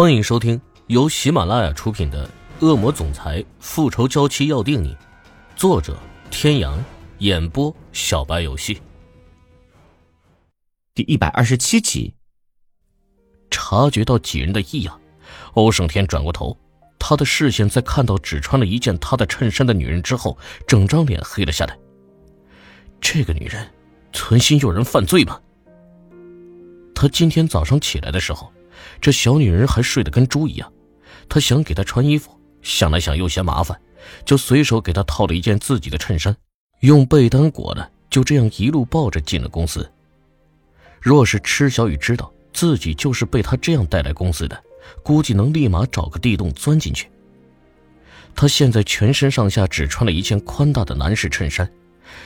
欢迎收听由喜马拉雅出品的《恶魔总裁复仇娇妻要定你》，作者：天阳，演播：小白游戏。第一百二十七集。察觉到几人的异样，欧胜天转过头，他的视线在看到只穿了一件他的衬衫的女人之后，整张脸黑了下来。这个女人存心诱人犯罪吗？他今天早上起来的时候。这小女人还睡得跟猪一样，他想给她穿衣服，想来想又嫌麻烦，就随手给她套了一件自己的衬衫，用被单裹了，就这样一路抱着进了公司。若是池小雨知道自己就是被他这样带来公司的，估计能立马找个地洞钻进去。他现在全身上下只穿了一件宽大的男士衬衫，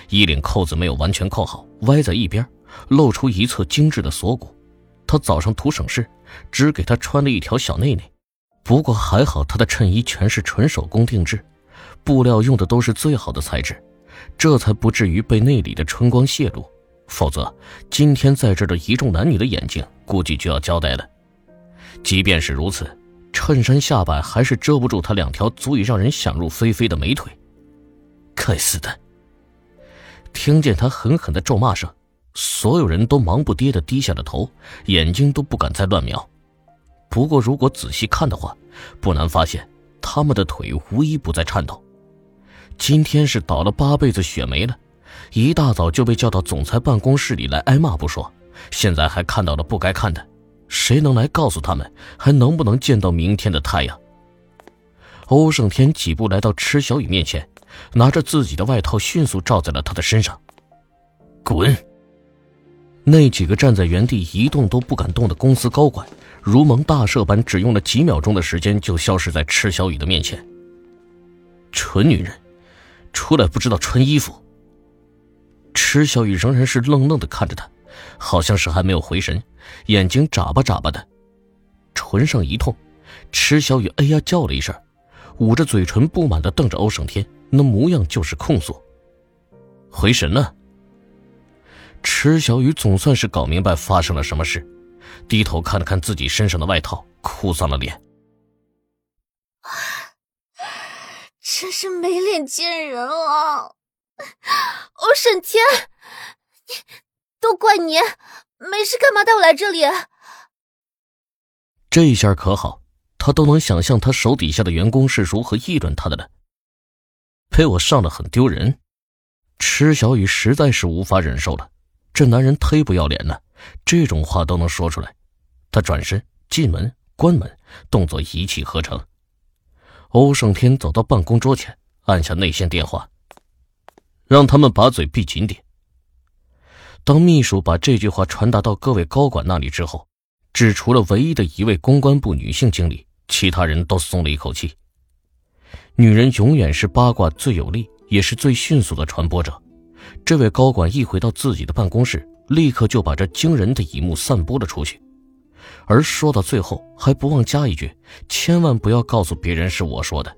衣领扣子没有完全扣好，歪在一边，露出一侧精致的锁骨。他早上图省事，只给他穿了一条小内内。不过还好，他的衬衣全是纯手工定制，布料用的都是最好的材质，这才不至于被内里的春光泄露。否则，今天在这的一众男女的眼睛估计就要交代了。即便是如此，衬衫下摆还是遮不住他两条足以让人想入非非的美腿。该死的！听见他狠狠的咒骂声。所有人都忙不迭的低下了头，眼睛都不敢再乱瞄。不过，如果仔细看的话，不难发现他们的腿无一不在颤抖。今天是倒了八辈子血霉了，一大早就被叫到总裁办公室里来挨骂不说，现在还看到了不该看的。谁能来告诉他们，还能不能见到明天的太阳？欧胜天几步来到池小雨面前，拿着自己的外套迅速罩在了他的身上。滚！那几个站在原地一动都不敢动的公司高管，如蒙大赦般，只用了几秒钟的时间就消失在池小雨的面前。蠢女人，出来不知道穿衣服。池小雨仍然是愣愣的看着他，好像是还没有回神，眼睛眨巴眨巴的，唇上一痛，池小雨哎呀叫了一声，捂着嘴唇不满的瞪着欧胜天，那模样就是控诉。回神了。池小雨总算是搞明白发生了什么事，低头看了看自己身上的外套，哭丧了脸。真是没脸见人啊！欧沈天，你都怪你，没事干嘛带我来这里？这一下可好，他都能想象他手底下的员工是如何议论他的了。被我上了很丢人，池小雨实在是无法忍受了。这男人忒不要脸了，这种话都能说出来。他转身进门关门，动作一气呵成。欧胜天走到办公桌前，按下内线电话，让他们把嘴闭紧点。当秘书把这句话传达到各位高管那里之后，只除了唯一的一位公关部女性经理，其他人都松了一口气。女人永远是八卦最有力，也是最迅速的传播者。这位高管一回到自己的办公室，立刻就把这惊人的一幕散播了出去，而说到最后还不忘加一句：“千万不要告诉别人是我说的。”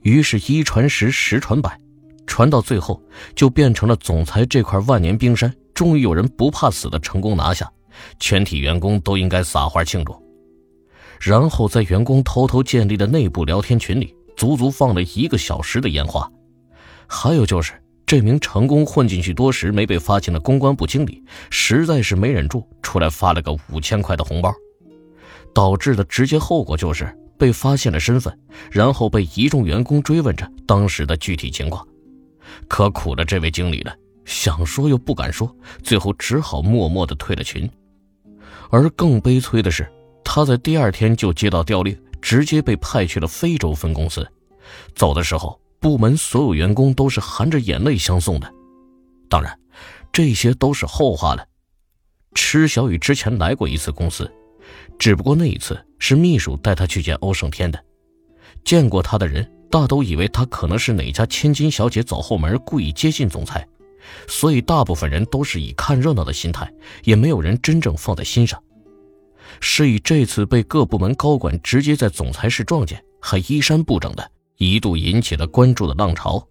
于是，一传十，十传百，传到最后就变成了总裁这块万年冰山终于有人不怕死的成功拿下，全体员工都应该撒花庆祝。然后在员工偷偷建立的内部聊天群里，足足放了一个小时的烟花。还有就是。这名成功混进去多时没被发现的公关部经理，实在是没忍住，出来发了个五千块的红包，导致的直接后果就是被发现了身份，然后被一众员工追问着当时的具体情况。可苦了这位经理了，想说又不敢说，最后只好默默的退了群。而更悲催的是，他在第二天就接到调令，直接被派去了非洲分公司，走的时候。部门所有员工都是含着眼泪相送的，当然，这些都是后话了。池小雨之前来过一次公司，只不过那一次是秘书带他去见欧胜天的。见过他的人大都以为他可能是哪家千金小姐走后门故意接近总裁，所以大部分人都是以看热闹的心态，也没有人真正放在心上。是以这次被各部门高管直接在总裁室撞见，还衣衫不整的。一度引起了关注的浪潮，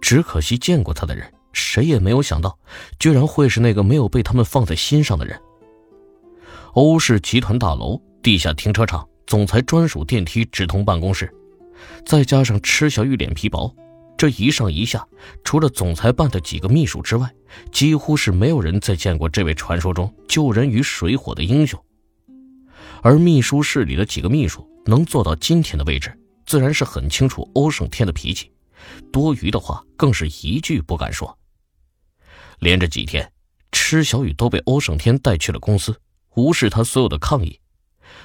只可惜见过他的人，谁也没有想到，居然会是那个没有被他们放在心上的人。欧氏集团大楼地下停车场总裁专属电梯直通办公室，再加上池小雨脸皮薄，这一上一下，除了总裁办的几个秘书之外，几乎是没有人再见过这位传说中救人于水火的英雄。而秘书室里的几个秘书能做到今天的位置，自然是很清楚欧胜天的脾气，多余的话更是一句不敢说。连着几天，池小雨都被欧胜天带去了公司，无视他所有的抗议。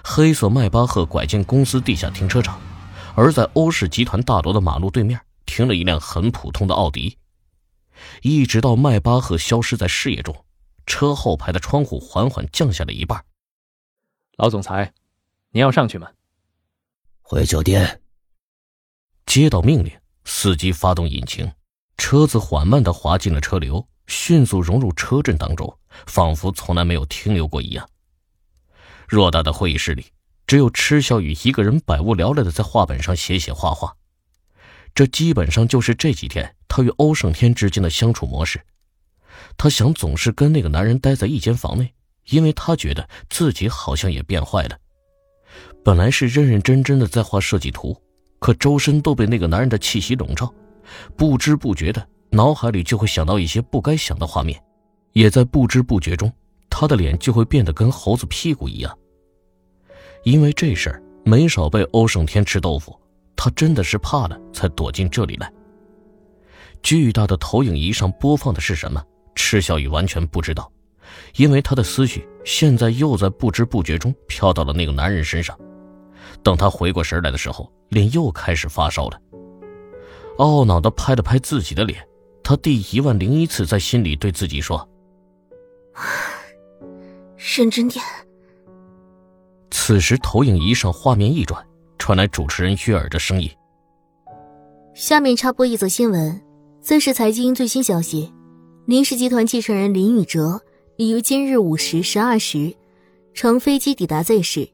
黑色迈巴赫拐进公司地下停车场，而在欧氏集团大楼的马路对面停了一辆很普通的奥迪。一直到迈巴赫消失在视野中，车后排的窗户缓缓降下了一半。老总裁，您要上去吗？回酒店。接到命令，司机发动引擎，车子缓慢的滑进了车流，迅速融入车阵当中，仿佛从来没有停留过一样。偌大的会议室里，只有池小雨一个人百无聊赖的在画本上写写画画。这基本上就是这几天他与欧胜天之间的相处模式。他想总是跟那个男人待在一间房内，因为他觉得自己好像也变坏了。本来是认认真真的在画设计图，可周身都被那个男人的气息笼罩，不知不觉的脑海里就会想到一些不该想的画面，也在不知不觉中，他的脸就会变得跟猴子屁股一样。因为这事儿没少被欧胜天吃豆腐，他真的是怕了才躲进这里来。巨大的投影仪上播放的是什么？赤小雨完全不知道，因为他的思绪现在又在不知不觉中飘到了那个男人身上。等他回过神来的时候，脸又开始发烧了。懊恼的拍了拍自己的脸，他第一万零一次在心里对自己说：“认真点。”此时，投影仪上画面一转，传来主持人悦耳的声音：“下面插播一则新闻，这是财经最新消息。林氏集团继承人林宇哲已于今日午时十二时乘飞机抵达 Z 市。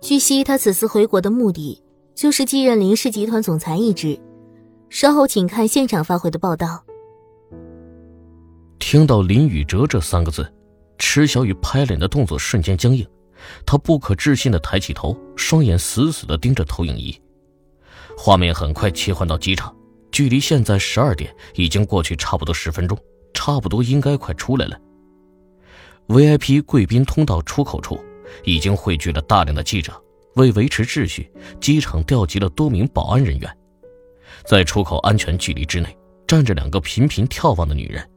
据悉，他此次回国的目的就是继任林氏集团总裁一职。稍后请看现场发回的报道。”听到林宇哲这三个字，池小雨拍脸的动作瞬间僵硬。他不可置信的抬起头，双眼死死的盯着投影仪。画面很快切换到机场，距离现在十二点已经过去差不多十分钟，差不多应该快出来了。VIP 贵宾通道出口处已经汇聚了大量的记者，为维持秩序，机场调集了多名保安人员。在出口安全距离之内，站着两个频频眺望的女人，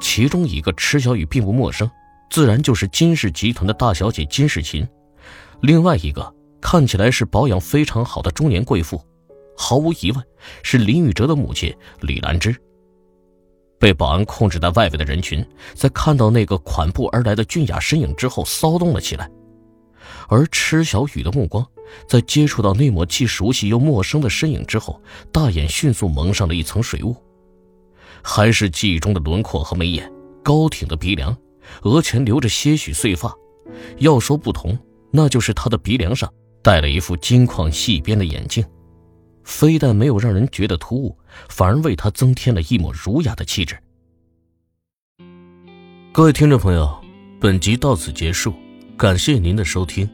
其中一个池小雨并不陌生。自然就是金氏集团的大小姐金世琴，另外一个看起来是保养非常好的中年贵妇，毫无疑问是林宇哲的母亲李兰芝。被保安控制在外围的人群，在看到那个款步而来的俊雅身影之后，骚动了起来。而池小雨的目光，在接触到那抹既熟悉又陌生的身影之后，大眼迅速蒙上了一层水雾，还是记忆中的轮廓和眉眼，高挺的鼻梁。额前留着些许碎发，要说不同，那就是他的鼻梁上戴了一副金矿细边的眼镜，非但没有让人觉得突兀，反而为他增添了一抹儒雅的气质。各位听众朋友，本集到此结束，感谢您的收听。